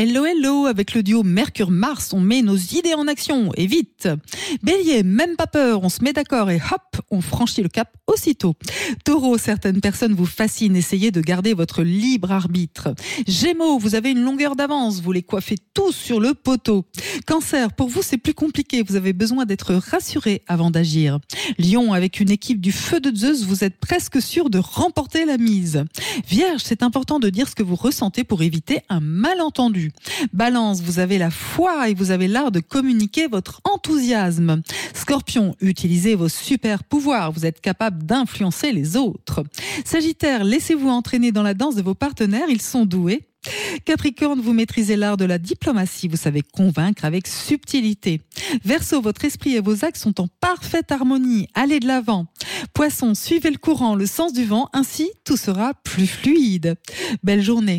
Hello hello, avec le duo Mercure-Mars, on met nos idées en action, et vite. Bélier, même pas peur, on se met d'accord et hop, on franchit le cap aussitôt. Taureau, certaines personnes vous fascinent, essayez de garder votre libre arbitre. Gémeaux, vous avez une longueur d'avance, vous les coiffez tous sur le poteau. Cancer, pour vous c'est plus compliqué, vous avez besoin d'être rassuré avant d'agir. Lion, avec une équipe du feu de Zeus, vous êtes presque sûr de remporter la mise. Vierge, c'est important de dire ce que vous ressentez pour éviter un malentendu. Balance, vous avez la foi et vous avez l'art de communiquer votre enthousiasme. Scorpion, utilisez vos super pouvoirs, vous êtes capable d'influencer les autres. Sagittaire, laissez-vous entraîner dans la danse de vos partenaires, ils sont doués. Capricorne, vous maîtrisez l'art de la diplomatie, vous savez convaincre avec subtilité. Verseau, votre esprit et vos actes sont en parfaite harmonie, allez de l'avant. Poisson, suivez le courant, le sens du vent, ainsi tout sera plus fluide. Belle journée.